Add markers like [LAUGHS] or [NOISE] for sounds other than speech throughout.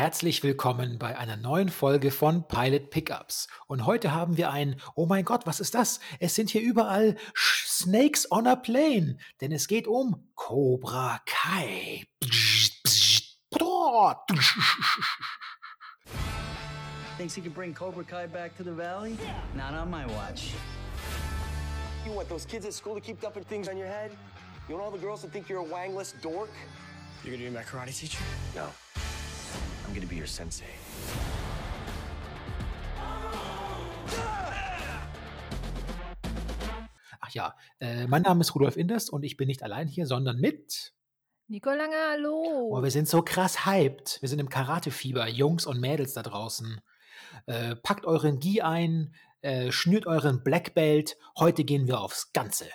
Herzlich willkommen bei einer neuen Folge von Pilot Pickups. Und heute haben wir ein, oh mein Gott, was ist das? Es sind hier überall Snakes on a Plane, denn es geht um Cobra Kai. Thinks he can bring Cobra Kai back to the valley? Not on my watch. You want those kids at school to keep dumping things on your head? You want all the girls to think you're a wangless dork? You're gonna be my karate teacher? No. I'm gonna be your sensei. Ach ja, äh, mein Name ist Rudolf Inders und ich bin nicht allein hier, sondern mit. Nico Lange, hallo. Oh, wir sind so krass hyped. Wir sind im Karate-Fieber, Jungs und Mädels da draußen. Äh, packt euren Gi ein, äh, schnürt euren Black Belt. Heute gehen wir aufs Ganze.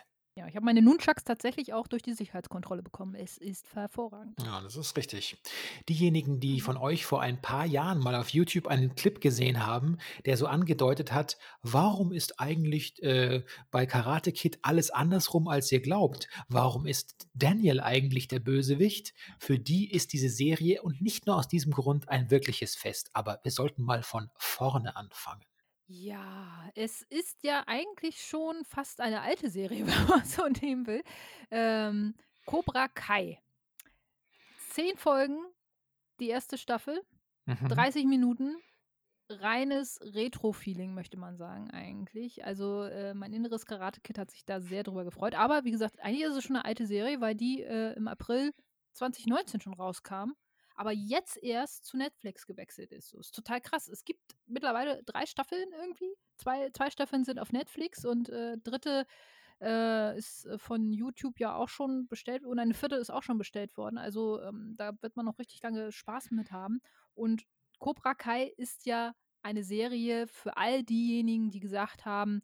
Ja, ich habe meine Nunchucks tatsächlich auch durch die Sicherheitskontrolle bekommen. Es ist hervorragend. Ja, das ist richtig. Diejenigen, die von euch vor ein paar Jahren mal auf YouTube einen Clip gesehen haben, der so angedeutet hat, warum ist eigentlich äh, bei Karate Kid alles andersrum, als ihr glaubt? Warum ist Daniel eigentlich der Bösewicht? Für die ist diese Serie und nicht nur aus diesem Grund ein wirkliches Fest. Aber wir sollten mal von vorne anfangen. Ja, es ist ja eigentlich schon fast eine alte Serie, [LAUGHS] wenn man so nehmen will. Ähm, Cobra Kai. Zehn Folgen, die erste Staffel, Mhm. 30 Minuten, reines Retro-Feeling, möchte man sagen, eigentlich. Also, äh, mein inneres Karate-Kid hat sich da sehr drüber gefreut. Aber wie gesagt, eigentlich ist es schon eine alte Serie, weil die äh, im April 2019 schon rauskam. Aber jetzt erst zu Netflix gewechselt ist. So, ist total krass. Es gibt mittlerweile drei Staffeln irgendwie. Zwei, zwei Staffeln sind auf Netflix und äh, dritte äh, ist äh, von YouTube ja auch schon bestellt und eine vierte ist auch schon bestellt worden. Also ähm, da wird man noch richtig lange Spaß mit haben. Und Cobra Kai ist ja eine Serie für all diejenigen, die gesagt haben,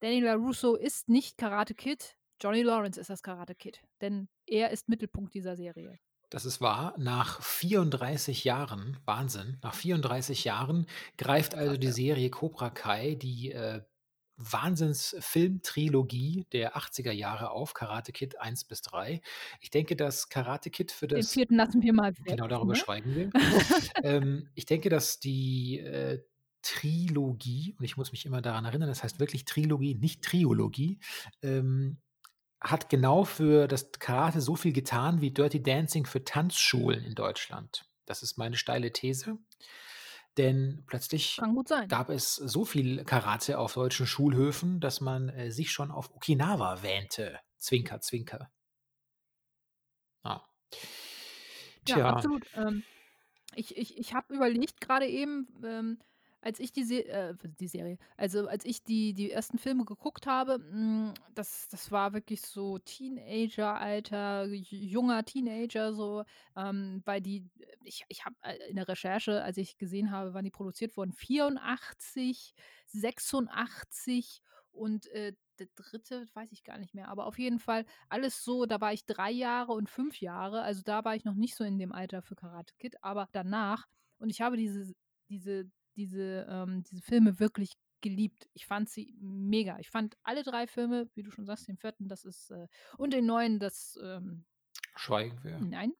Danny LaRusso ist nicht Karate Kid, Johnny Lawrence ist das Karate Kid. Denn er ist Mittelpunkt dieser Serie. Das ist wahr. Nach 34 Jahren, Wahnsinn, nach 34 Jahren greift also die Serie Cobra Kai die äh, Wahnsinns-Filmtrilogie der 80er Jahre auf, Karate Kid 1 bis 3. Ich denke, dass Karate Kid für Den das. vierten lassen wir mal weg. Genau darüber ne? schweigen wir. [LAUGHS] ähm, ich denke, dass die äh, Trilogie, und ich muss mich immer daran erinnern, das heißt wirklich Trilogie, nicht Triologie, ähm, hat genau für das Karate so viel getan wie Dirty Dancing für Tanzschulen in Deutschland. Das ist meine steile These. Denn plötzlich gab es so viel Karate auf deutschen Schulhöfen, dass man äh, sich schon auf Okinawa wähnte. Zwinker, zwinker. Ah. Ja, Tja, absolut. Ähm, ich ich, ich habe überlegt gerade eben, ähm, als ich die, Se äh, die Serie, also als ich die, die ersten Filme geguckt habe, mh, das, das war wirklich so Teenager-Alter, junger Teenager, so, ähm, weil die, ich, ich habe in der Recherche, als ich gesehen habe, wann die produziert wurden, 84, 86 und äh, der dritte, weiß ich gar nicht mehr, aber auf jeden Fall alles so, da war ich drei Jahre und fünf Jahre, also da war ich noch nicht so in dem Alter für Karate Kid, aber danach und ich habe diese, diese, diese, ähm, diese Filme wirklich geliebt. Ich fand sie mega. Ich fand alle drei Filme, wie du schon sagst, den vierten, das ist, äh, und den neuen, das, ähm, schweigen wir. Nein.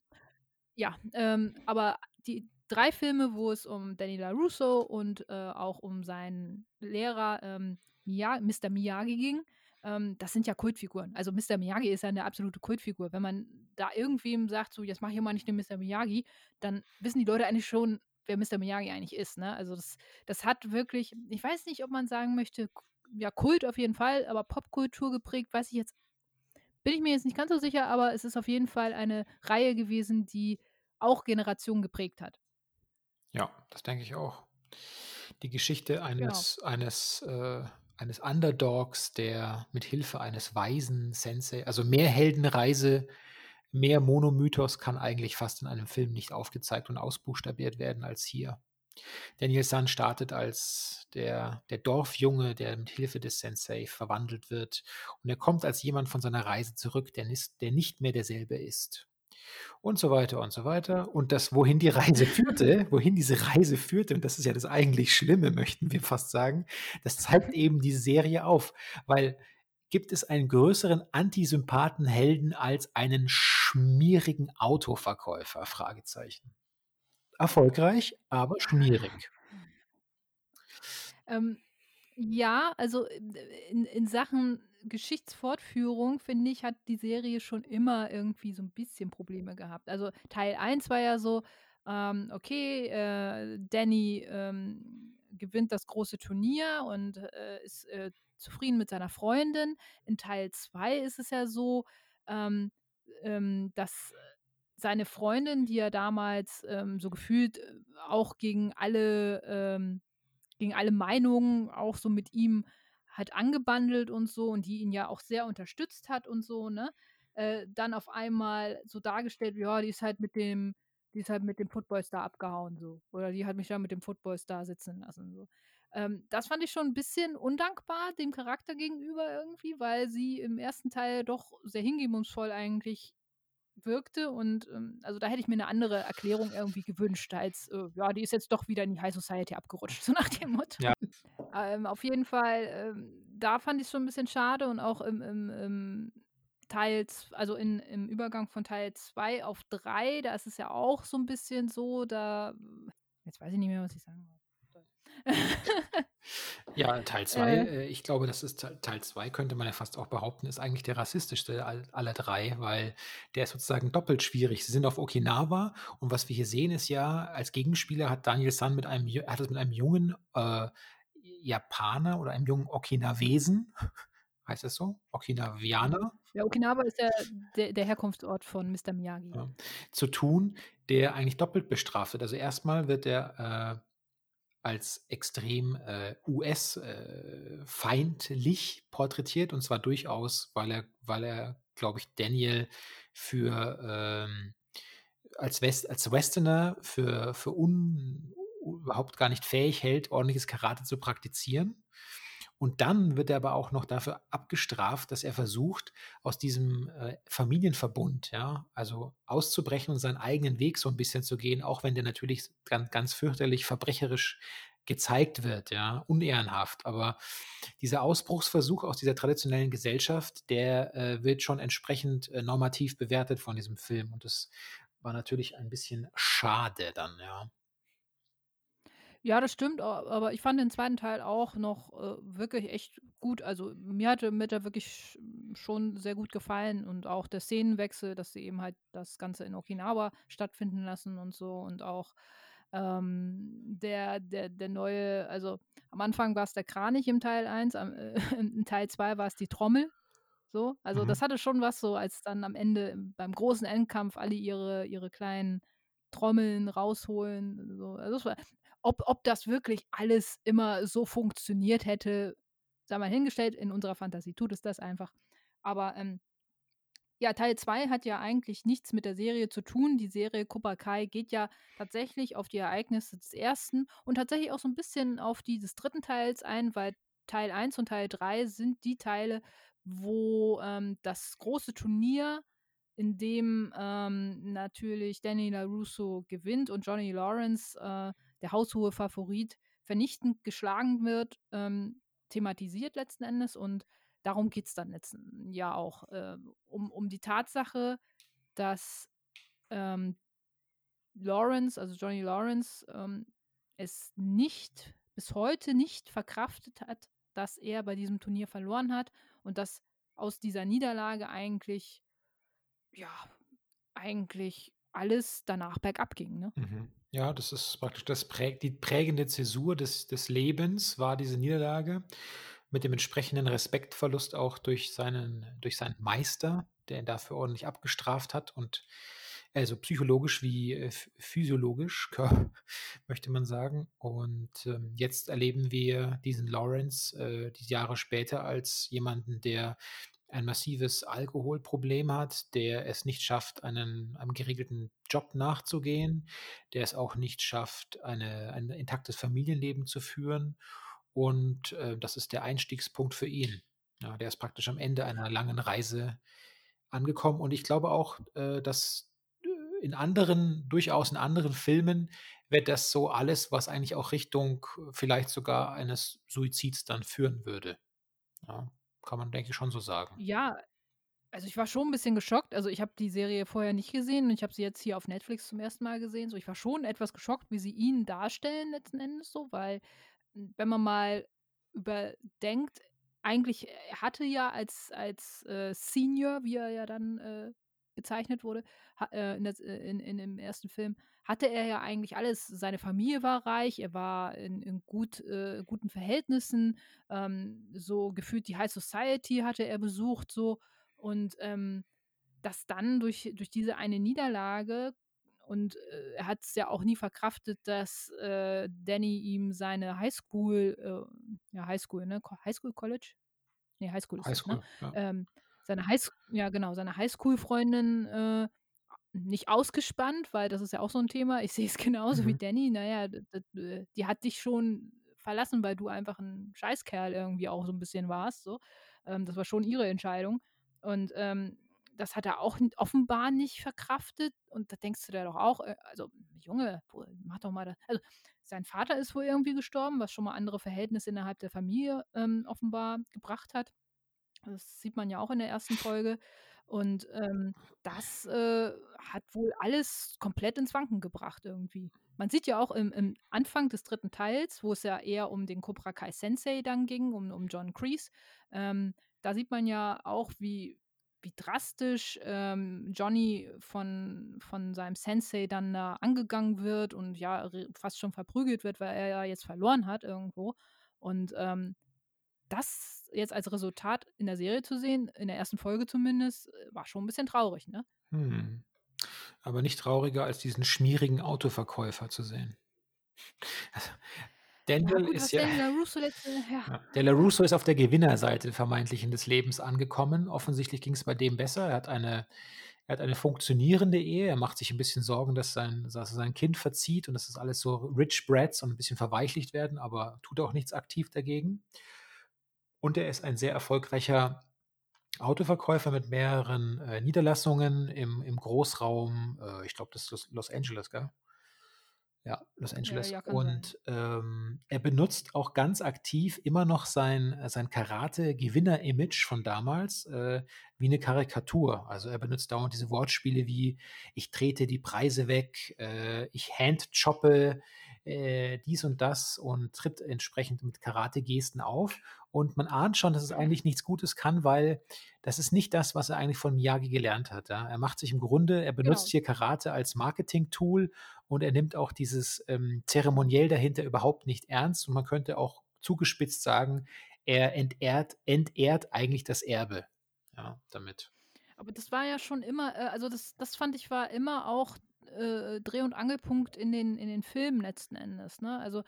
Ja, ähm, aber die drei Filme, wo es um Danny LaRusso und äh, auch um seinen Lehrer ähm, Mia Mr. Miyagi ging, ähm, das sind ja Kultfiguren. Also Mr. Miyagi ist ja eine absolute Kultfigur. Wenn man da irgendwem sagt, so jetzt mach hier mal nicht den Mr. Miyagi, dann wissen die Leute eigentlich schon, wer Mr. Miyagi eigentlich ist. Ne? Also das, das hat wirklich, ich weiß nicht, ob man sagen möchte, ja, Kult auf jeden Fall, aber Popkultur geprägt, weiß ich jetzt bin ich mir jetzt nicht ganz so sicher, aber es ist auf jeden Fall eine Reihe gewesen, die auch Generationen geprägt hat. Ja, das denke ich auch. Die Geschichte Genau. eines, eines, äh, eines Underdogs, der mit Hilfe eines weisen Sensei, also mehr Heldenreise, mehr Monomythos kann eigentlich fast in einem Film nicht aufgezeigt und ausbuchstabiert werden als hier. Daniel San startet als der, der Dorfjunge, der mit Hilfe des Sensei verwandelt wird. Und er kommt als jemand von seiner Reise zurück, der, nis- der nicht mehr derselbe ist. Und so weiter und so weiter. Und das, wohin die Reise [LAUGHS] führte, wohin diese Reise führte, und das ist ja das eigentlich Schlimme, möchten wir fast sagen, das zeigt eben diese Serie auf. Weil gibt es einen größeren Antisympathenhelden als einen schmierigen Autoverkäufer? Fragezeichen. erfolgreich, aber schmierig. [LAUGHS] Ähm, ja, also, äh, in in Sachen Geschichtsfortfortführung, finde ich, hat die Serie schon immer irgendwie so 'n bisschen Probleme gehabt. Also, Teil 1 war ja so, ähm, okay, äh, Danny, ähm, gewinnt das große Turnier und, äh, ist, äh, zufrieden mit seiner Freundin. In Teil 2 ist es ja so, ähm, ähm, dass seine Freundin, die ja damals, ähm, so gefühlt, äh, auch gegen alle, ähm gegen alle Meinungen auch so mit ihm halt angebandelt und so und die ihn ja auch sehr unterstützt hat und so, ne? Äh, dann auf einmal so dargestellt, ja, die ist halt mit dem die ist halt mit dem Footballstar abgehauen so oder die hat mich da mit dem Footballstar sitzen lassen so. Ähm, das fand ich schon 'n bisschen undankbar dem Charakter gegenüber irgendwie, weil sie im ersten Teil doch sehr hingebungsvoll eigentlich wirkte und, ähm, also, da hätte ich mir 'ne andere Erklärung irgendwie gewünscht als, äh, ja, die ist jetzt doch wieder in die High Society abgerutscht, [LAUGHS] so nach dem Motto. Ja. Ähm, auf jeden Fall, ähm, da fand ich's schon 'n bisschen schade und auch im im im Teil also, in im Übergang von Teil 2 auf 3, da ist es ja auch so 'n bisschen so, da jetzt weiß ich nicht mehr, was ich sagen wollte. Ja, Teil [LAUGHS] 2, Äh. äh, ich glaube, das ist Teil Teil 2 könnte man ja fast auch behaupten, ist eigentlich der rassistischste all aller 3, weil der ist sozusagen doppelt schwierig. Sie sind auf Okinawa und was wir hier sehen, ist ja, als Gegenspieler hat Daniel San mit einem hat es mit einem jungen, äh, Japaner oder einem jungen Okinawesen, [LAUGHS] heißt das so? Okinawianer? Ja, Okinawa ist ja der der Herkunftsort von Mister Miyagi. Ja, zu tun, der eigentlich doppelt bestraft wird. Also, erst mal wird er, äh, als extrem, äh, US äh, porträtiert und zwar durchaus, weil er weil er, glaube ich, Daniel für, ähm als West als Westerner für für un überhaupt gar nicht fähig hält, ordentliches Karate zu praktizieren. Und dann wird er aber auch noch dafür abgestraft, dass er versucht, aus diesem, äh, Familienverbund, ja, also, auszubrechen und seinen eigenen Weg so 'n bisschen zu gehen, auch wenn der natürlich s gan ganz fürchterlich verbrecherisch gezeigt wird, ja, unehrenhaft. Aber dieser Ausbruchsversuch aus dieser traditionellen Gesellschaft, der, äh, wird schon entsprechend, äh, normativ bewertet von diesem Film und das war natürlich ein bisschen schade dann, ja. Ja, das stimmt, aber ich fand den 2. Teil auch noch, äh, wirklich echt gut. Also, mir hatte mir der wirklich sch schon sehr gut gefallen und auch der Szenenwechsel, dass sie eben halt das Ganze in Okinawa stattfinden lassen und so und auch, ähm, der der der neue also, am Anfang war's der Kranich im Teil 1, am äh, [LAUGHS] in Teil 2 war's die Trommel, so. Also, Mhm. das hatte schon was so, als dann am Ende beim großen Endkampf alle ihre ihre kleinen Trommeln rausholen, so. Also, das war ob ob das wirklich alles immer so funktioniert hätte, sei mal hingestellt. In unserer Fantasie tut es das einfach. Aber, ähm ja, Teil 2 hat ja eigentlich nichts mit der Serie zu tun. Die Serie Cobra Kai geht ja tatsächlich auf die Ereignisse des 1. und tatsächlich auch so 'n bisschen auf die des 3. Teils ein, weil Teil 1 und Teil 3 sind die Teile, wo, ähm, das große Turnier, in dem, ähm, natürlich Danny LaRusso gewinnt und Johnny Lawrence, äh, der haushohe Favorit, vernichtend geschlagen wird, ähm, thematisiert letzten Endes und darum geht's dann letzten ja auch, äh, um um die Tatsache, dass, ähm, Lawrence, also Johnny Lawrence, ähm, es nicht bis heute nicht verkraftet hat, dass er bei diesem Turnier verloren hat und dass aus dieser Niederlage eigentlich ja, eigentlich alles danach bergab ging, ne? Mhm. Ja, das ist praktisch das prägt die prägende Zäsur des des Lebens war diese Niederlage mit dem entsprechenden Respektverlust auch durch seinen durch seinen Meister, der ihn dafür ordentlich abgestraft hat und also, psychologisch wie, äh, ph physiologisch, [LAUGHS] möchte man sagen. Und, ähm, jetzt erleben wir diesen Lawrence, äh, die Jahre später als jemanden, der ein massives Alkoholproblem hat, der es nicht schafft, einen einem geregelten Job nachzugehen, der es auch nicht schafft, eine ein intaktes Familienleben zu führen. Und, äh, das ist der Einstiegspunkt für ihn. Ja, der ist praktisch am Ende einer langen Reise angekommen und ich glaube auch, äh, dass, äh, in anderen durchaus in anderen Filmen wäre das so alles, was eigentlich auch Richtung vielleicht sogar eines Suizids dann führen würde. Ja, kann man, denke ich, schon so sagen. Ja, also ich war schon ein bisschen geschockt. Also, ich habe die Serie vorher nicht gesehen und ich habe sie jetzt hier auf Netflix zum ersten Mal gesehen. So, ich war schon etwas geschockt, wie sie ihn darstellen letzten Endes so, weil, hm, wenn man mal überdenkt, eigentlich er hatte ja als als, äh, Senior, wie er ja dann, äh, bezeichnet wurde, ha äh, in der äh, in in dem ersten Film, hatte er ja eigentlich alles. Seine Familie war reich, er war in in gut äh, guten Verhältnissen, ähm, so gefühlt die High Society hatte er besucht so und, ähm, dass dann durch durch diese eine Niederlage und, äh, er hat es ja auch nie verkraftet, dass, äh, Danny ihm seine Highschool äh, ja Highschool, ne? Highschool, College? Ne, Highschool ist das, ne? Highschool, ja. Ähm, seine Highs ja genau, seine Highschool-Freundin, äh, nicht ausgespannt, weil das ist ja auch so 'n Thema. Ich sehe es [LAUGHS] genauso wie Mhm. Danny. Na ja, d d äh, die hat dich schon verlassen, weil du einfach 'n Scheißkerl irgendwie auch so 'n bisschen warst so. Ähm, das war schon ihre Entscheidung. Und, ähm, das hat er auch offenbar nicht verkraftet. Und da denkst du dir doch auch, äh, also, Junge, mach doch mal da also, sein Vater ist wohl irgendwie gestorben, was schon mal andere Verhältnisse innerhalb der Familie, ähm, offenbar gebracht hat. Das sieht man ja auch in der ersten Folge. Und, ähm, das, äh, hat wohl alles komplett ins Wanken gebracht irgendwie. Man sieht ja auch im im Anfang des dritten Teils, wo es ja eher um den Cobra Kai Sensei dann ging, um um John Kreese, ähm, da sieht man ja auch, wie wie drastisch, ähm, Johnny von von seinem Sensei dann da angegangen wird und ja, fast schon verprügelt wird, weil er ja jetzt verloren hat irgendwo. Und, ähm, das jetzt als Resultat in der Serie zu sehen, in der ersten Folge zumindest, äh, war schon 'n bisschen traurig, ne? Mhm. Aber nicht trauriger, als diesen schmierigen Autoverkäufer zu sehen. Also, Ja Daniel gut, ist ja Danny LaRusso letzte ja. ja, der LaRusso ist auf der Gewinnerseite vermeintlichen des Lebens angekommen. Offensichtlich ging's bei dem besser. Er hat eine er hat eine funktionierende Ehe. Er macht sich 'n bisschen Sorgen, dass sein dass sein Kind verzieht und dass das alles so rich brats und 'n bisschen verweichlicht werden, aber tut auch nichts aktiv dagegen. Und er ist ein sehr erfolgreicher Autoverkäufer mit mehreren, äh, Niederlassungen im im Großraum, äh, ich glaube, das ist Los Los Angeles, gell? Ja, Los Angeles. ja, sein. Und, ähm, er benutzt auch ganz aktiv immer noch sein äh, sein Karate-Gewinner-Image von damals, äh, wie 'ne Karikatur. Also, er benutzt dauernd diese Wortspiele wie: „Ich trete die Preise weg, äh, ich handchoppe, äh, dies und das“ und tritt entsprechend mit Karate-Gesten auf. Und man ahnt schon, dass es eigentlich nichts Gutes kann, weil das ist nicht das, was er eigentlich von Miyagi gelernt hat, ja? Er macht sich im Grunde er benutzt Genau. hier Karate als Marketing-Tool und er nimmt auch dieses, ähm, Zeremoniell dahinter überhaupt nicht ernst. Und man könnte auch zugespitzt sagen, er entehrt entehrt eigentlich das Erbe, ja, damit. Aber das war ja schon immer äh, also, das das fand ich, war immer auch, äh, Dreh und Angelpunkt in den in den Filmen letzten Endes, ne? Also,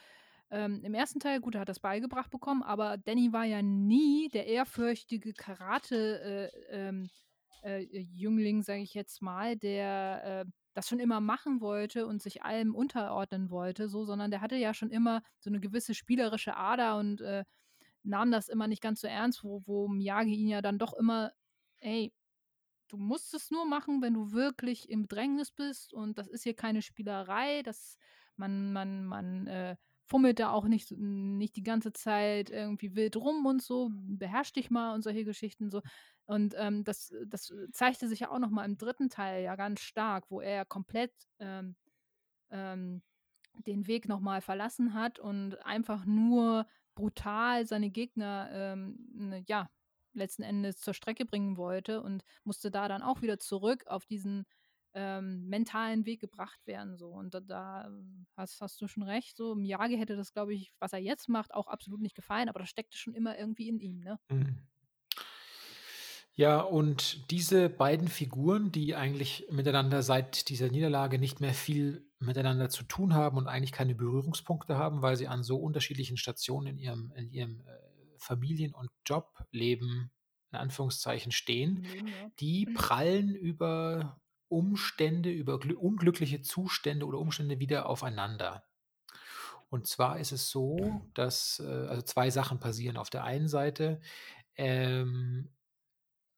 ähm, im ersten Teil, gut, er hat das beigebracht bekommen, aber Danny war ja nie der ehrfürchtige Karate, äh, ähm, äh, sage ich jetzt mal, der, äh, das schon immer machen wollte und sich allem unterordnen wollte so, sondern der hatte ja schon immer so 'ne gewisse spielerische Ader und, äh, nahm das immer nicht ganz so ernst, wo wo Miyagi ihn ja dann doch immer: „Ey, du musst es nur machen, wenn du wirklich im Bedrängnis bist und das ist hier keine Spielerei, das man man man, äh, fummelt da auch nicht nicht die ganze Zeit irgendwie wild rum und so. Beherrsch dich mal“ und solche Geschichten so. Und, ähm, das das zeigte sich ja auch noch mal im dritten Teil ja ganz stark, wo er komplett, ähm, ähm, den Weg noch mal verlassen hat und einfach nur brutal seine Gegner, ähm, ne, ja, letzten Endes zur Strecke bringen wollte und musste da dann auch wieder zurück auf diesen, ähm, mentalen Weg gebracht werden so. Und da da hast hast du schon recht so. Miyagi hätte das, glaube ich, was er jetzt macht, auch absolut nicht gefallen, aber das steckte schon immer irgendwie in ihm, ne? Mhm. Ja, und diese beiden Figuren, die eigentlich miteinander seit dieser Niederlage nicht mehr viel miteinander zu tun haben und eigentlich keine Berührungspunkte haben, weil sie an so unterschiedlichen Stationen in ihrem in ihrem, äh, Familien und Jobleben in Anführungszeichen stehen, ja. die prallen über Umstände, über glü unglückliche Zustände oder Umstände wieder aufeinander. Und zwar ist es so, dass, äh also, 2 Sachen passieren. Auf der einen Seite, ähm,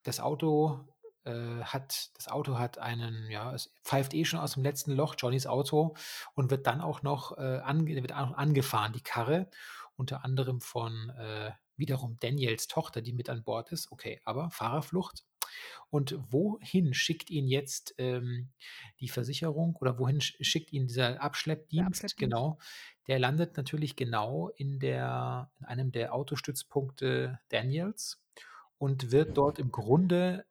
das Auto, äh, hat das Auto hat einen ja, es pfeift eh schon aus dem letzten Loch, Johnnys Auto, und wird dann auch noch, äh, ange wird auch angefahren, die Karre, unter anderem von, äh, wiederum Daniels Tochter, die mit an Bord ist. Okay, aber Fahrerflucht. Und wohin schickt ihn jetzt ähm, die Versicherung oder wohin sch- schickt ihn dieser Abschleppdienst? Abschleppdienst. Genau. Der landet natürlich genau in, der, in einem der Autostützpunkte Daniels und wird dort im Grunde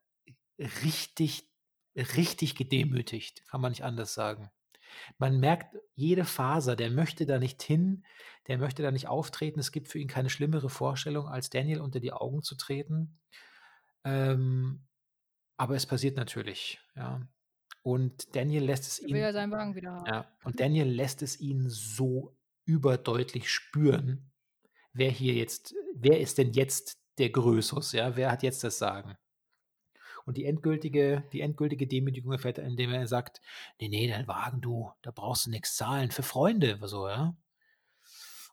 richtig, richtig gedemütigt, kann man nicht anders sagen. Man merkt jede Faser, der möchte da nicht hin, der möchte da nicht auftreten. Es gibt für ihn keine schlimmere Vorstellung, als Daniel unter die Augen zu treten. Ähm, aber es passiert natürlich, ja. Und Daniel lässt es ihn, ja seinen Wagen wieder haben. ja, und Daniel lässt es ihn so überdeutlich spüren, wer hier jetzt, wer ist denn jetzt der Größus, ja, wer hat jetzt das Sagen? Und die endgültige, die endgültige Demütigung erfährt er, indem er sagt, nee, nee, dein Wagen, du, da brauchst du nichts zahlen für Freunde, so, ja.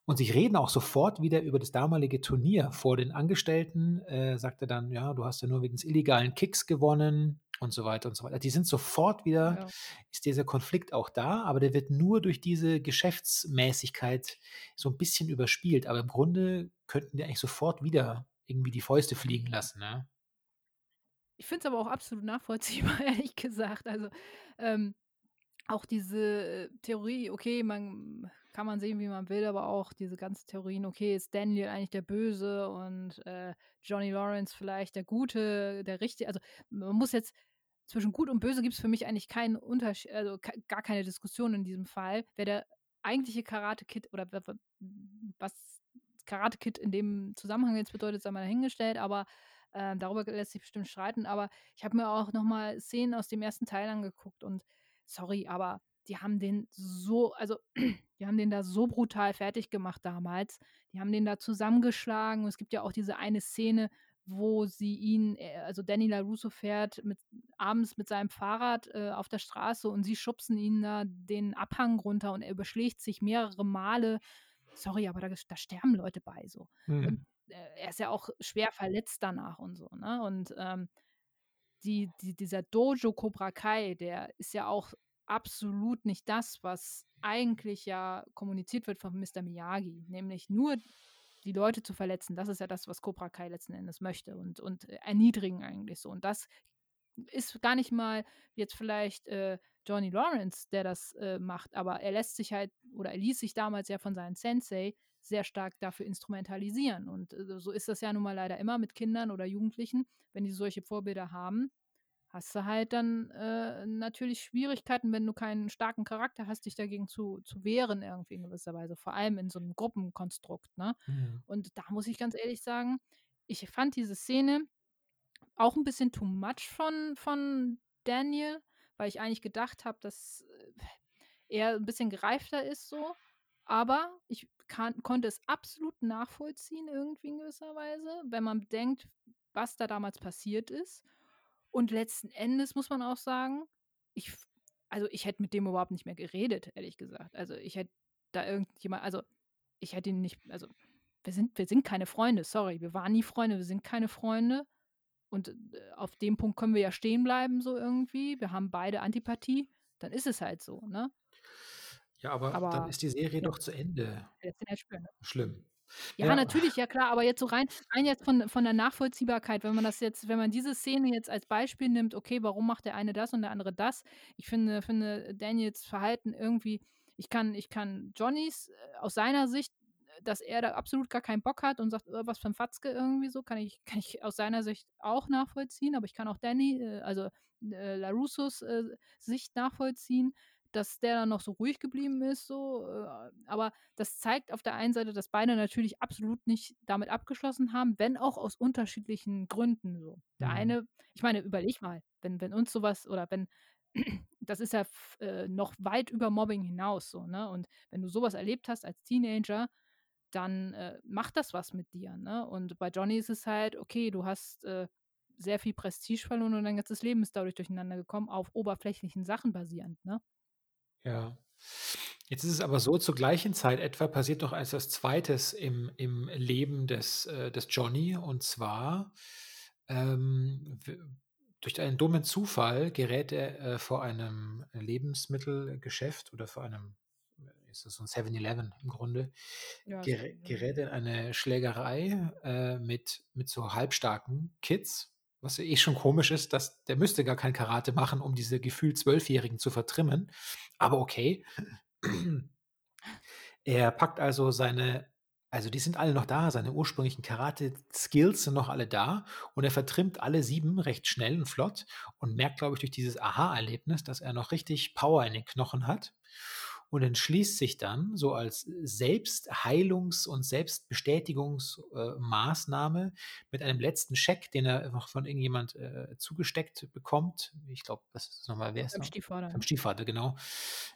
Und sie reden auch sofort wieder über das damalige Turnier. Vor den Angestellten äh, sagt er dann, ja, du hast ja nur wegen des illegalen Kicks gewonnen und so weiter und so weiter. Die sind sofort wieder, Ja. ist dieser Konflikt auch da, aber der wird nur durch diese Geschäftsmäßigkeit so ein bisschen überspielt. Aber im Grunde könnten die eigentlich sofort wieder irgendwie die Fäuste fliegen lassen. Ne? Ich finde es aber auch absolut nachvollziehbar, [LAUGHS] ehrlich gesagt. Also ähm, auch diese Theorie, okay, man kann man sehen, wie man will, aber auch diese ganzen Theorien, okay, ist Daniel eigentlich der Böse und äh, Johnny Lawrence vielleicht der Gute, der Richtige. Also man muss jetzt zwischen Gut und Böse gibt es für mich eigentlich keinen Unterschied, also gar keine Diskussion in diesem Fall. Wer der eigentliche Karate Kid oder was Karate Kid in dem Zusammenhang jetzt bedeutet, sei mal dahingestellt, aber ähm, darüber lässt sich bestimmt streiten. Aber ich habe mir auch nochmal Szenen aus dem ersten Teil angeguckt und sorry, aber die haben den so, also [CLEARS THROAT] die haben den da so brutal fertig gemacht damals. Die haben den da zusammengeschlagen. Und es gibt ja auch diese eine Szene, wo sie ihn, äh, also Danny LaRusso fährt mit, abends mit seinem Fahrrad äh, auf der Straße und sie schubsen ihn da den Abhang runter und er überschlägt sich mehrere Male. Sorry, aber da, da sterben Leute bei so. Hm. Er ist ja auch schwer verletzt danach und so, ne? Und ähm, die, die, dieser Dojo Cobra Kai, der ist ja auch absolut nicht das, was eigentlich ja kommuniziert wird von Mr. Miyagi, nämlich nur die Leute zu verletzen. Das ist ja das, was Cobra Kai letzten Endes möchte und, und erniedrigen eigentlich so. Und das ist gar nicht mal jetzt vielleicht äh, Johnny Lawrence, der das äh, macht, aber er lässt sich halt oder er ließ sich damals ja von seinem Sensei sehr stark dafür instrumentalisieren. Und äh, so ist das ja nun mal leider immer mit Kindern oder Jugendlichen, wenn die solche Vorbilder haben, hast du halt dann äh, natürlich Schwierigkeiten, wenn du keinen starken Charakter hast, dich dagegen zu, zu wehren irgendwie in gewisser Weise, vor allem in so einem Gruppenkonstrukt. Ne? Hm. Und da muss ich ganz ehrlich sagen, ich fand diese Szene auch ein bisschen too much von, von Daniel, weil ich eigentlich gedacht habe, dass äh, er ein bisschen gereifter ist so. Aber ich kann, konnte es absolut nachvollziehen, irgendwie in gewisser Weise, wenn man bedenkt, was da damals passiert ist. Und letzten Endes muss man auch sagen, ich, also ich hätte mit dem überhaupt nicht mehr geredet, ehrlich gesagt. Also ich hätte da irgendjemand, also ich hätte ihn nicht, also wir sind, wir sind keine Freunde, sorry, wir waren nie Freunde, wir sind keine Freunde. Und äh, auf dem Punkt können wir ja stehen bleiben, so irgendwie. Wir haben beide Antipathie, dann ist es halt so, ne? Ja, aber, dann Aber ist die Serie ja, doch zu Ende. lässt ihn halt spüren. Ne? Schlimm. Ja, Ja, natürlich, ja klar, aber jetzt so rein, rein jetzt von, von der Nachvollziehbarkeit, wenn man das jetzt, wenn man diese Szene jetzt als Beispiel nimmt, okay, warum macht der eine das und der andere das? Ich finde, finde Daniels Verhalten irgendwie, ich kann, ich kann Johnnys äh, aus seiner Sicht, äh, dass er da absolut gar keinen Bock hat und sagt, "Äh, was für ein Fatzke irgendwie so, kann ich, kann ich aus seiner Sicht auch nachvollziehen, aber ich kann auch Danny, also äh, LaRussos äh, Sicht nachvollziehen, dass der dann noch so ruhig geblieben ist, so, äh, aber das zeigt auf der einen Seite, dass beide natürlich absolut nicht damit abgeschlossen haben, wenn auch aus unterschiedlichen Gründen so. Der Mhm. eine, ich meine, überleg mal, wenn, wenn uns sowas oder wenn, [CLEARS THROAT] das ist ja äh, noch weit über Mobbing hinaus so, ne? Und wenn du sowas erlebt hast als Teenager, dann äh, macht das was mit dir, ne? Und bei Johnny ist es halt, okay, du hast äh, sehr viel Prestige verloren und dein ganzes Leben ist dadurch durcheinander gekommen, auf oberflächlichen Sachen basierend, ne? Ja. Jetzt ist es aber so, zur gleichen Zeit etwa passiert noch als das Zweites im, im Leben des, äh, des Johnny. Und zwar ähm, durch einen dummen Zufall gerät er äh, vor einem Lebensmittelgeschäft oder vor einem, äh, ist das so ein 7-Eleven im Grunde, Ja, gerä 7-Eleven. gerät er in eine Schlägerei äh, mit, mit so halbstarken Kids, was eh schon komisch ist, dass der müsste gar kein Karate machen, um diese gefühlt Zwölfjährigen zu vertrimmen. Aber okay. Er packt also seine also die sind alle noch da, seine ursprünglichen Karate-Skills sind noch alle da und er vertrimmt alle sieben recht schnell und flott und merkt, glaube ich, durch dieses Aha-Erlebnis, dass er noch richtig Power in den Knochen hat und entschließt sich dann so als Selbstheilungs- und Selbstbestätigungsmaßnahme mit einem letzten Scheck, den er einfach von irgendjemand äh, zugesteckt bekommt. Ich glaube, das ist nochmal, wer ist noch? Stiefvater. Beim Stiefvater, genau.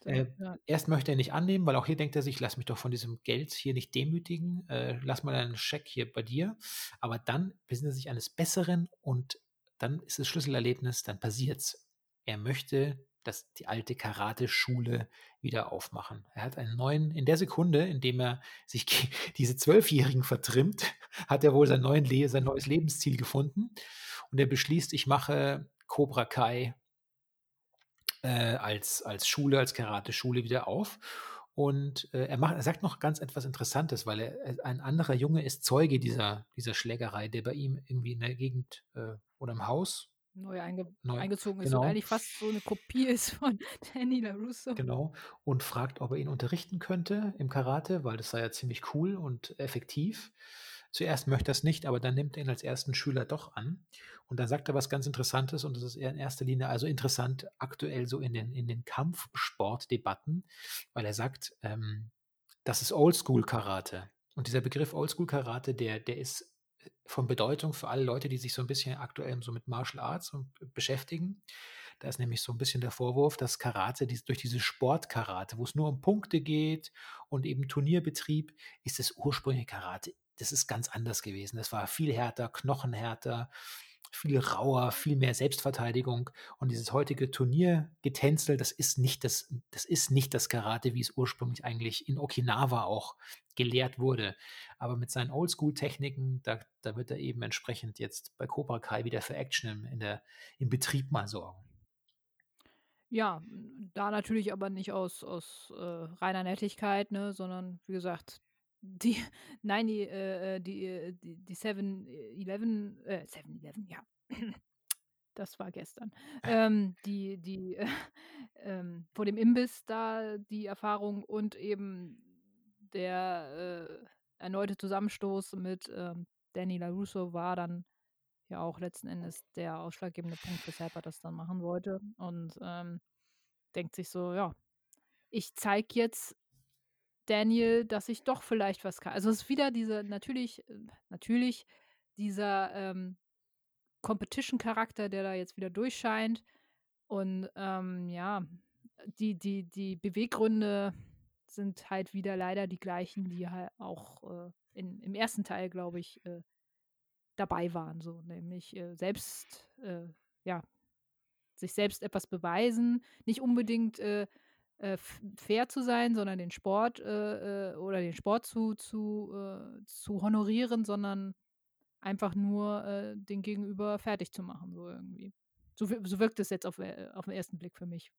Äh, ja. erst möchte er nicht annehmen, weil auch hier denkt er sich, lass mich doch von diesem Geld hier nicht demütigen, äh, lass mal einen Scheck hier bei dir. Aber dann besinnt er sich eines Besseren und dann ist das Schlüsselerlebnis, dann passiert's. Er möchte, dass die alte Karate-Schule wieder aufmachen. Er hat einen neuen, in der Sekunde, in dem er sich [LAUGHS] diese Zwölfjährigen vertrimmt, hat er wohl sein, neuen sein neues Lebensziel gefunden und er beschließt, ich mache Cobra Kai äh, als, als Schule, als Karate-Schule wieder auf. Und äh, er, macht, er sagt noch ganz etwas Interessantes, weil er- ein anderer Junge ist Zeuge dieser, dieser Schlägerei, der bei ihm irgendwie in der Gegend äh, oder im Haus, Neu, einge Neu- eingezogen ist genau. und eigentlich fast so eine Kopie [LAUGHS] ist von Danny LaRusso. genau, und fragt, ob er ihn unterrichten könnte im Karate, weil das sei ja ziemlich cool und effektiv. Zuerst möchte er es nicht, aber dann nimmt er ihn als ersten Schüler doch an. Und dann sagt er was ganz Interessantes und das ist eher in erster Linie also interessant aktuell so in den, in den Kampfsportdebatten, weil er sagt, ähm, das ist Oldschool-Karate. Und dieser Begriff Oldschool-Karate, der, der ist von Bedeutung für alle Leute, die sich so ein bisschen aktuell so mit Martial Arts beschäftigen. Da ist nämlich so ein bisschen der Vorwurf, dass Karate durch diese Sportkarate, wo es nur um Punkte geht und eben Turnierbetrieb, ist das ursprüngliche Karate, das ist ganz anders gewesen. Das war viel härter, knochenhärter, viel rauer, viel mehr Selbstverteidigung. Und dieses heutige Turniergetänzel, das ist nicht das, das ist nicht das Karate, wie es ursprünglich eigentlich in Okinawa auch gelehrt wurde. Aber mit seinen Oldschool-Techniken, da, da wird er eben entsprechend jetzt bei Cobra Kai wieder für Action im, in der, im Betrieb mal sorgen. Ja, da natürlich aber nicht aus, aus äh, reiner Nettigkeit, ne, sondern wie gesagt, die, [LAUGHS] nein, die, äh, äh, die, äh, die, die 7-Eleven, äh, 7-Eleven, ja, [CLEARS THROAT] das war gestern, ähm, die, die, äh, [LAUGHS] ähm, vor dem Imbiss da die Erfahrung und eben der äh, erneute Zusammenstoß mit ähm, Danny LaRusso war dann ja auch letzten Endes der ausschlaggebende Punkt, weshalb er das dann machen wollte. Und ähm, denkt sich so, ja, ich zeige jetzt Daniel, dass ich doch vielleicht was kann. Also es ist wieder diese, natürlich, äh, natürlich dieser ähm, Competition-Charakter, der da jetzt wieder durchscheint. Und ähm, ja, die, die, die Beweggründe sind halt wieder leider die gleichen, die halt auch äh, in, im ersten Teil, glaube ich, äh, dabei waren. So, nämlich äh, selbst, äh, ja, sich selbst etwas beweisen, nicht unbedingt äh, fair zu sein, sondern den Sport äh, äh, oder den Sport zu, zu, äh, zu honorieren, sondern einfach nur äh, den Gegenüber fertig zu machen, so irgendwie. So, so wirkt es jetzt auf, äh, auf den ersten Blick für mich.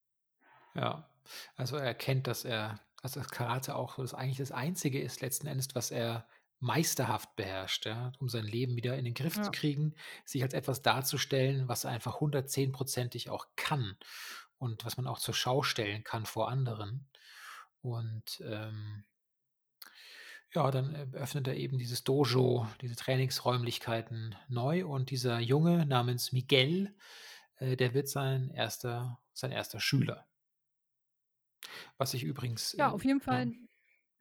Ja, also er erkennt, dass er, dass das Karate auch so das eigentlich das Einzige ist, letzten Endes, was er meisterhaft beherrscht, ja, um sein Leben wieder in den Griff Ja. zu kriegen, sich als etwas darzustellen, was er einfach 110-prozentig auch kann und was man auch zur Schau stellen kann vor anderen. Und ähm, ja, dann äh, öffnet er eben dieses Dojo, diese Trainingsräumlichkeiten neu und dieser Junge namens Miguel, äh, der wird sein erster, sein erster Schüler. Was ich übrigens, Ja, äh, auf jeden ja, Fall.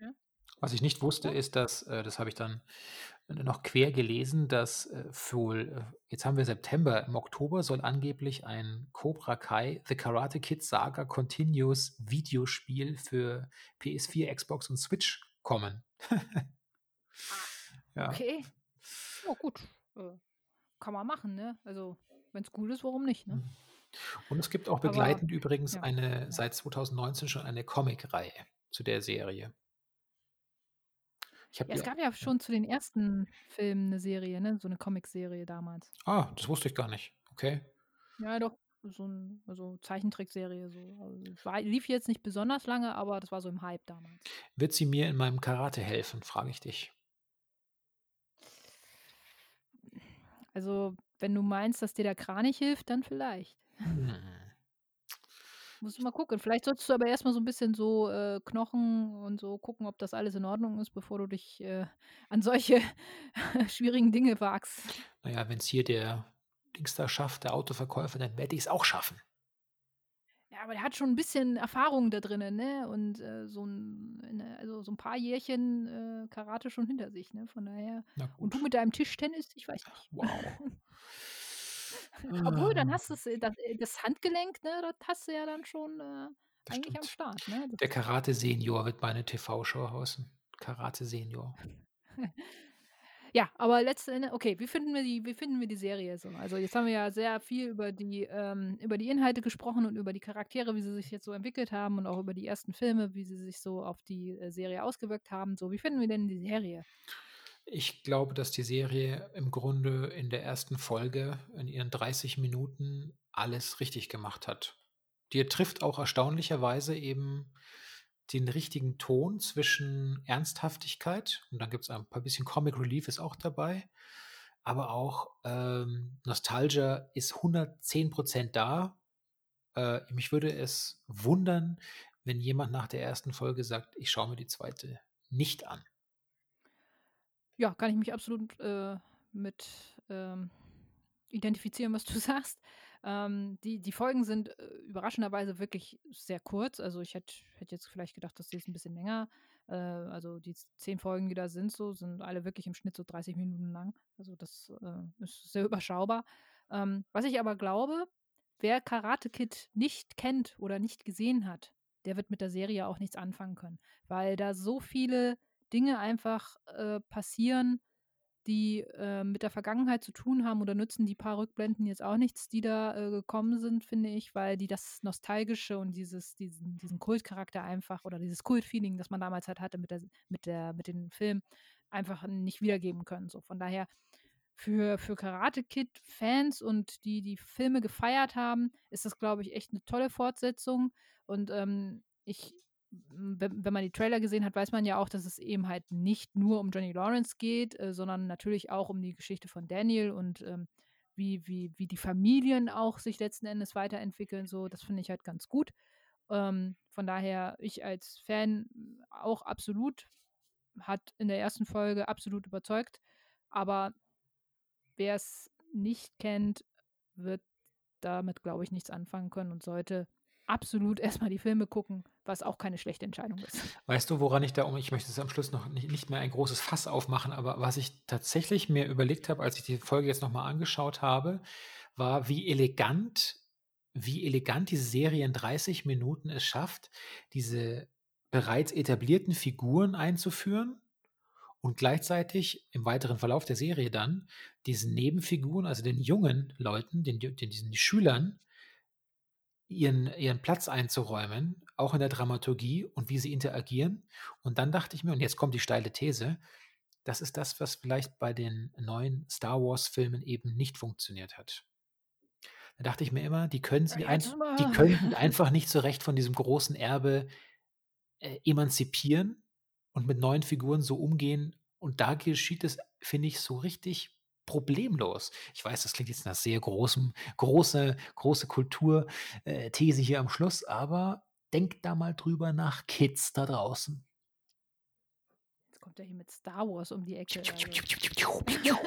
Ja. was ich nicht wusste, ist, dass, äh, das habe ich dann noch quer gelesen, dass äh, für, äh, jetzt haben wir September, im Oktober soll angeblich ein Cobra Kai The Karate Kid Saga Continuous Videospiel für PS4, Xbox und Switch kommen. [LAUGHS] ja. Okay. Ja, gut. Äh, kann man machen, ne? Also, wenn es gut ist, warum nicht, ne? Und es gibt auch Aber begleitend übrigens ja, eine, ja. seit 2019 schon eine Comic-Reihe zu der Serie. Ich Ja, es gab ja schon zu den ersten Filmen eine Serie, ne? So eine Comic-Serie damals. ah, das wusste ich gar nicht. Okay. Ja, doch. So ein also Zeichentrickserie. So. Also, war, lief jetzt nicht besonders lange, aber das war so im Hype damals. Wird sie mir in meinem Karate helfen, frage ich dich. Also, wenn du meinst, dass dir der Kranich hilft, dann vielleicht. Hm. Musst du mal gucken. Vielleicht solltest du aber erst mal so 'n bisschen so, äh, Knochen und so gucken, ob das alles in Ordnung ist, bevor du dich, äh, an solche [LAUGHS] schwierigen Dinge wagst. Na ja, wenn's hier der Dings da schafft, der Autoverkäufer, dann werde ich's auch schaffen. Ja, aber der hat schon 'n bisschen Erfahrung da drinnen, ne? Und, äh, so 'n ne, also, so 'n paar Jährchen, äh, Karate schon hinter sich, ne? Von daher und du mit deinem Tischtennis, ich weiß nicht. Wow. [LAUGHS] [LAUGHS] Obwohl, dann Ah. hast du's äh, das äh, das Handgelenk, ne, das hast du ja dann schon, äh, eigentlich am stimmt. Start, ne? Der Karate Senior wird meine TV-Show heißen. Karate Senior. [LAUGHS] Ja, aber letzten Ende okay, wie finden wir die wie finden wir die Serie so? Also, jetzt haben wir ja sehr viel über die ähm, über die Inhalte gesprochen und über die Charaktere, wie sie sich jetzt so entwickelt haben und auch über die ersten Filme, wie sie sich so auf die, äh, Serie ausgewirkt haben. So, wie finden wir denn die Serie? Ich glaube, dass die Serie im Grunde in der ersten Folge in ihren 30 Minuten alles richtig gemacht hat. Die trifft auch erstaunlicherweise eben den richtigen Ton zwischen Ernsthaftigkeit und dann gibt's ein paar bisschen Comic Relief ist auch dabei, aber auch, ähm, Nostalgia ist 110% da. Äh, mich würde es wundern, wenn jemand nach der ersten Folge sagt: „Ich schaue mir die zweite nicht an.“ Ja, kann ich mich absolut, äh, mit, ähm, identifizieren, was du [LAUGHS] sagst. Ähm, die die Folgen sind, äh, überraschenderweise wirklich sehr kurz. Also, ich hätte hätte jetzt vielleicht gedacht, dass die ist 'n bisschen länger äh, also, die z 10 Folgen, die da sind so, sind alle wirklich im Schnitt so 30 Minuten lang. Also, das, äh, ist sehr [LAUGHS] überschaubar. Ähm, was ich aber glaube, wer Karate Kid nicht kennt oder nicht gesehen hat, der wird mit der Serie auch nichts anfangen können, weil da so viele Dinge einfach, äh, passieren, die, äh, mit der Vergangenheit zu tun haben oder nützen die paar Rückblenden jetzt auch nichts, die da, äh, gekommen sind, finde ich, weil die das Nostalgische und dieses diesen diesen Kultcharakter einfach oder dieses Kult-Feeling, das man damals halt hatte mit der mit der mit den Filmen, einfach nicht wiedergeben können, so. Von daher für für Karate Kid-Fans und die die Filme gefeiert haben, ist das, glaube ich, echt 'ne tolle Fortsetzung und, ähm, ich wenn man die Trailer gesehen hat, weiß man ja auch, dass es eben halt nicht nur um Johnny Lawrence geht, äh, sondern natürlich auch um die Geschichte von Daniel und, ähm, wie wie wie die Familien auch sich letzten Endes weiterentwickeln so. Das finde ich halt ganz gut. Ähm, von daher, ich als Fan auch absolut hat in der ersten Folge absolut überzeugt, aber wer's nicht kennt, wird damit, glaube ich, nichts anfangen können und sollte absolut [LAUGHS] erst mal die Filme gucken, was auch keine schlechte Entscheidung ist. Weißt du, woran ich da um ich möchte es am Schluss noch nicht nicht mehr ein großes Fass aufmachen, aber was ich tatsächlich mir überlegt habe, als ich die Folge jetzt noch mal angeschaut habe, war, wie elegant wie elegant diese Serie in 30 Minuten es schafft, diese bereits etablierten Figuren einzuführen und gleichzeitig im weiteren Verlauf der Serie dann diesen Nebenfiguren, also den jungen Leuten, den den diesen Schülern ihren ihren Platz einzuräumen, auch in der Dramaturgie und wie sie interagieren. Und dann dachte ich mir und jetzt kommt die steile These, das ist das, was vielleicht bei den neuen Star-Wars-Filmen eben nicht funktioniert hat. Da dachte ich mir immer, die können sie mal die [LAUGHS] können einfach nicht so recht von diesem großen Erbe, äh, emanzipieren und mit neuen Figuren so umgehen. Und da geschieht es, finde ich, so richtig problemlos. Ich weiß, das klingt jetzt nach sehr großem große große Kultur äh, hier am Schluss, aber denkt da mal drüber nach, Kids da draußen. Jetzt kommt er hier mit Star Wars um die Ecke, also. [LAUGHS]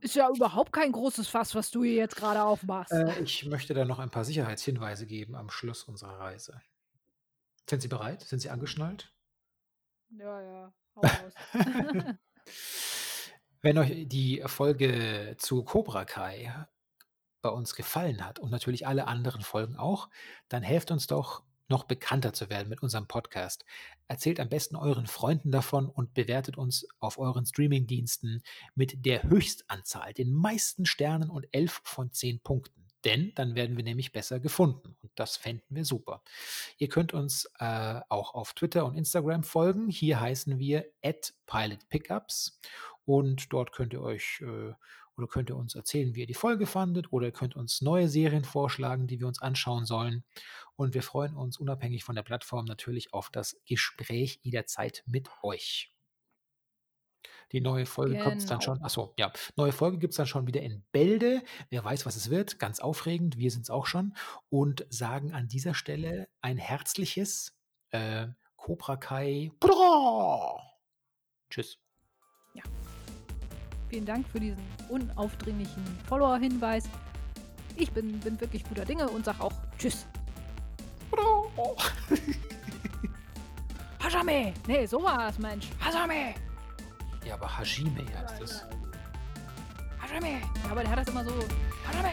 Ist ja überhaupt kein großes Fass, was du hier jetzt grade aufmachst. Äh, ich möchte da noch ein paar Sicherheitshinweise geben am Schluss unserer Reise. Sind Sie bereit? Sind Sie angeschnallt? Ja, ja, hau raus. [LAUGHS] [LAUGHS] Wenn euch die Folge zu Cobra Kai bei uns gefallen hat und natürlich alle anderen Folgen auch, dann helft uns doch, noch bekannter zu werden mit unserem Podcast. Erzählt am besten euren Freunden davon und bewertet uns auf euren Streamingdiensten mit der Höchstanzahl, den meisten Sternen und 11 von 10 Punkten. Denn dann werden wir nämlich besser gefunden und das fänden wir super. Ihr könnt uns äh, auch auf Twitter und Instagram folgen. Hier heißen wir @pilotpickups und dort könnt ihr euch äh, oder könnt ihr uns erzählen, wie ihr die Folge fandet oder ihr könnt uns neue Serien vorschlagen, die wir uns anschauen sollen. Und wir freuen uns unabhängig von der Plattform natürlich auf das Gespräch jederzeit mit euch. Die neue Folge kommt dann Genau. schon. Achso, ja. Neue Folge gibt es dann schon wieder in Bälde. Wer weiß, was es wird. Ganz aufregend. Wir sind es auch schon. Und sagen an dieser Stelle ein herzliches äh, Cobra Kai. Tschüss. Vielen Dank für diesen unaufdringlichen Follower-Hinweis. Ich bin, bin wirklich guter Dinge und sag auch Tschüss. Bra! [LAUGHS] Hajame! Nee, so war's, Mensch. Hajame! Ja, aber Hajime heißt es. Hajame! Ja, aber der hat das immer so. Hajame!